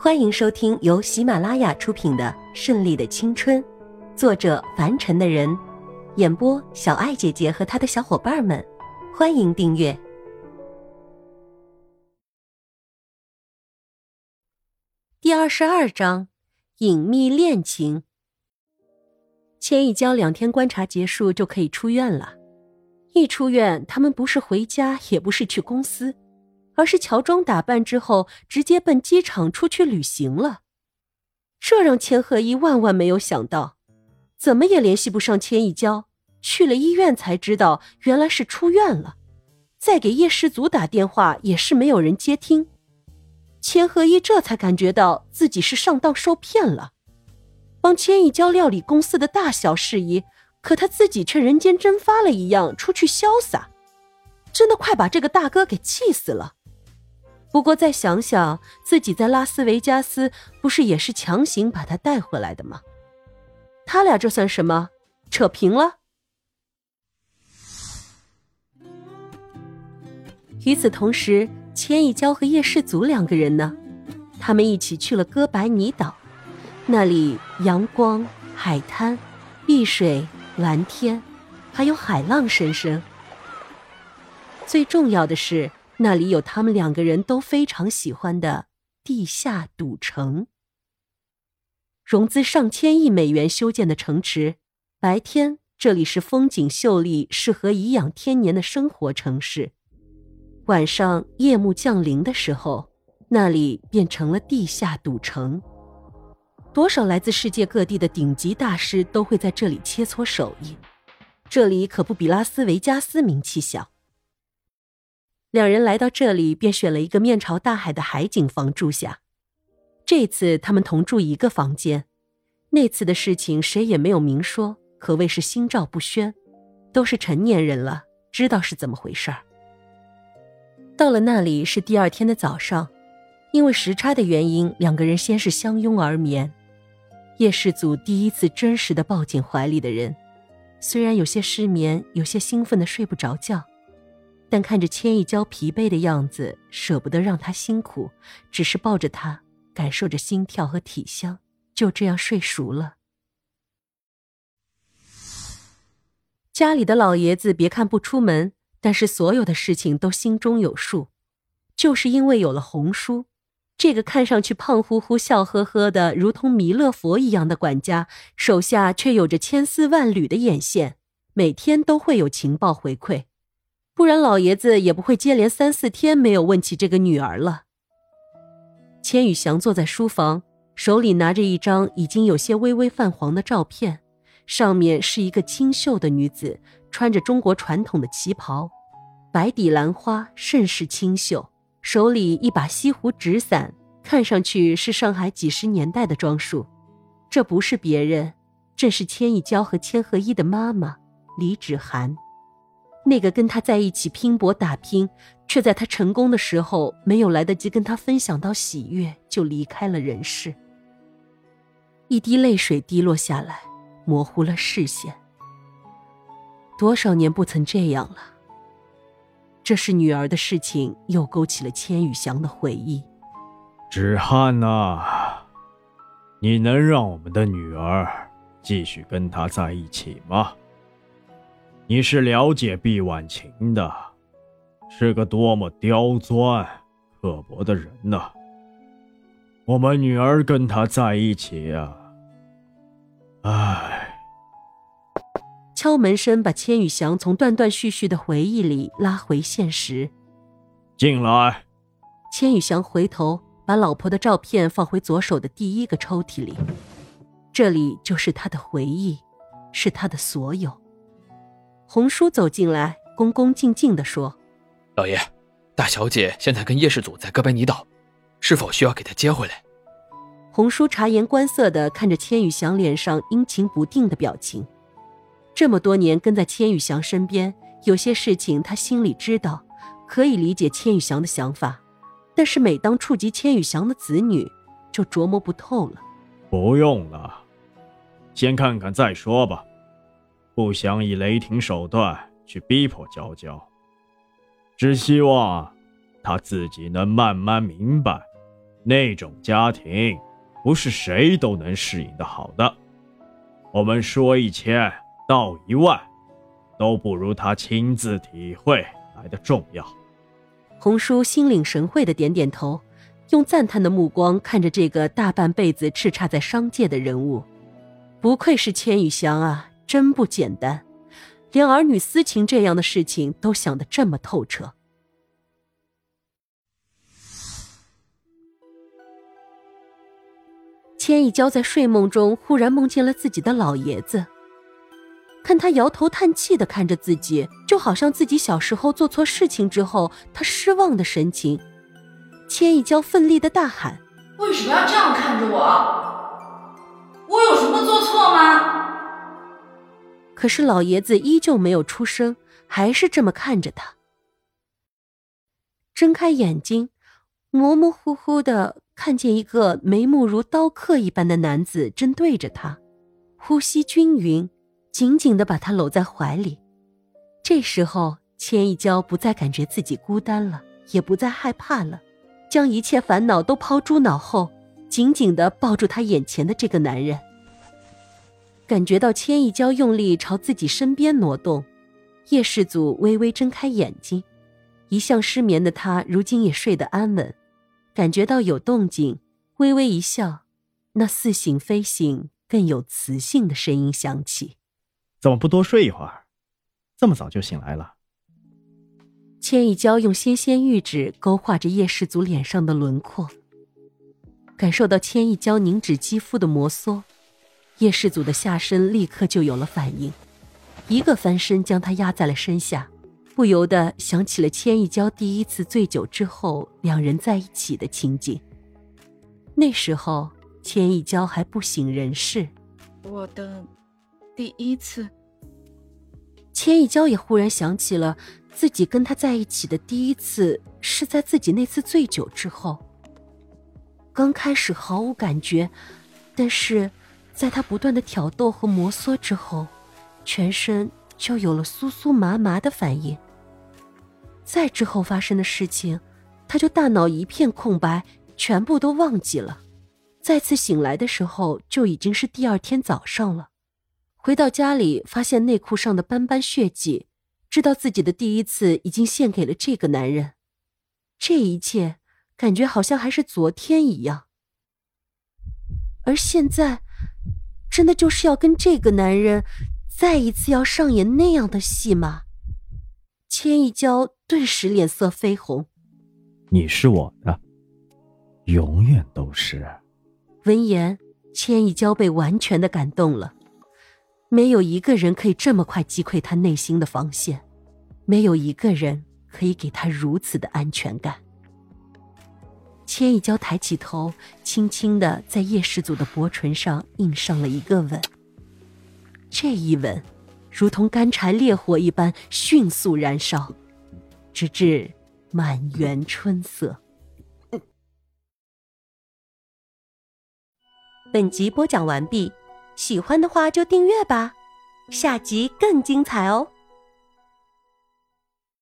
欢迎收听由喜马拉雅出品的《顺利的青春》，作者凡尘的人，演播小爱姐姐和她的小伙伴们。欢迎订阅第二十二章：隐秘恋情。千一娇两天观察结束就可以出院了。一出院，他们不是回家，也不是去公司。而是乔装打扮之后，直接奔机场出去旅行了。这让千鹤一万万没有想到，怎么也联系不上千一娇。去了医院才知道，原来是出院了。再给叶世祖打电话，也是没有人接听。千鹤一这才感觉到自己是上当受骗了，帮千一娇料理公司的大小事宜，可他自己却人间蒸发了一样出去潇洒，真的快把这个大哥给气死了。不过再想想，自己在拉斯维加斯不是也是强行把他带回来的吗？他俩这算什么？扯平了。与此同时，千一娇和叶世祖两个人呢，他们一起去了哥白尼岛，那里阳光、海滩、碧水、蓝天，还有海浪声声。最重要的是。那里有他们两个人都非常喜欢的地下赌城，融资上千亿美元修建的城池。白天这里是风景秀丽、适合颐养天年的生活城市，晚上夜幕降临的时候，那里变成了地下赌城。多少来自世界各地的顶级大师都会在这里切磋手艺，这里可不比拉斯维加斯名气小。两人来到这里，便选了一个面朝大海的海景房住下。这次他们同住一个房间。那次的事情谁也没有明说，可谓是心照不宣。都是成年人了，知道是怎么回事儿。到了那里是第二天的早上，因为时差的原因，两个人先是相拥而眠。叶世祖第一次真实的抱紧怀里的人，虽然有些失眠，有些兴奋的睡不着觉。但看着千一娇疲惫的样子，舍不得让她辛苦，只是抱着她，感受着心跳和体香，就这样睡熟了。家里的老爷子别看不出门，但是所有的事情都心中有数，就是因为有了红叔，这个看上去胖乎乎、笑呵呵的，如同弥勒佛一样的管家，手下却有着千丝万缕的眼线，每天都会有情报回馈。不然，老爷子也不会接连三四天没有问起这个女儿了。千羽翔坐在书房，手里拿着一张已经有些微微泛黄的照片，上面是一个清秀的女子，穿着中国传统的旗袍，白底蓝花，甚是清秀。手里一把西湖纸伞，看上去是上海几十年代的装束。这不是别人，正是千一娇和千鹤一的妈妈李芷涵。那个跟他在一起拼搏打拼，却在他成功的时候没有来得及跟他分享到喜悦，就离开了人世。一滴泪水滴落下来，模糊了视线。多少年不曾这样了。这是女儿的事情，又勾起了千羽翔的回忆。芷汉呐，你能让我们的女儿继续跟他在一起吗？你是了解毕婉晴的，是个多么刁钻、刻薄的人呐！我们女儿跟他在一起啊，唉。敲门声把千羽翔从断断续续的回忆里拉回现实。进来。千羽翔回头，把老婆的照片放回左手的第一个抽屉里，这里就是他的回忆，是他的所有。红叔走进来，恭恭敬敬地说：“老爷，大小姐现在跟叶世祖在哥白尼岛，是否需要给她接回来？”红叔察言观色地看着千羽翔脸上阴晴不定的表情。这么多年跟在千羽翔身边，有些事情他心里知道，可以理解千羽翔的想法，但是每当触及千羽翔的子女，就琢磨不透了。不用了，先看看再说吧。不想以雷霆手段去逼迫娇娇，只希望她自己能慢慢明白，那种家庭不是谁都能适应的好的。我们说一千道一万，都不如他亲自体会来的重要。红叔心领神会的点点头，用赞叹的目光看着这个大半辈子叱咤在商界的人物，不愧是千羽香啊，真不简单，连儿女私情这样的事情都想得这么透彻。千一娇在睡梦中忽然梦见了自己的老爷子，看他摇头叹气的看着自己，就好像自己小时候做错事情之后他失望的神情。千一娇奋力的大喊：“为什么要这样看着我？我有什么做错吗？”可是老爷子依旧没有出声，还是这么看着他。睁开眼睛，模模糊糊的。看见一个眉目如刀刻一般的男子正对着他，呼吸均匀，紧紧的把他搂在怀里。这时候，千一娇不再感觉自己孤单了，也不再害怕了，将一切烦恼都抛诸脑后，紧紧的抱住他眼前的这个男人。感觉到千亿娇用力朝自己身边挪动，叶世祖微微睁开眼睛，一向失眠的他如今也睡得安稳。感觉到有动静，微微一笑，那似醒非醒、更有磁性的声音响起：“怎么不多睡一会儿？这么早就醒来了？”千亿娇用纤纤玉指勾画着叶氏族脸上的轮廓，感受到千亿娇凝脂肌肤的摩挲，叶氏祖的下身立刻就有了反应，一个翻身将她压在了身下。不由得想起了千一娇第一次醉酒之后两人在一起的情景。那时候千一娇还不省人事。我的第一次。千一娇也忽然想起了自己跟他在一起的第一次是在自己那次醉酒之后。刚开始毫无感觉，但是在他不断的挑逗和摩挲之后，全身就有了酥酥麻麻的反应。再之后发生的事情，他就大脑一片空白，全部都忘记了。再次醒来的时候，就已经是第二天早上了。回到家里，发现内裤上的斑斑血迹，知道自己的第一次已经献给了这个男人。这一切感觉好像还是昨天一样。而现在，真的就是要跟这个男人再一次要上演那样的戏吗？千一娇顿时脸色绯红。你是我的，永远都是。闻言，千一娇被完全的感动了。没有一个人可以这么快击溃他内心的防线，没有一个人可以给他如此的安全感。千一娇抬起头，轻轻的在叶世祖的薄唇上印上了一个吻。这一吻。如同干柴烈火一般迅速燃烧，直至满园春色。本集播讲完毕，喜欢的话就订阅吧，下集更精彩哦。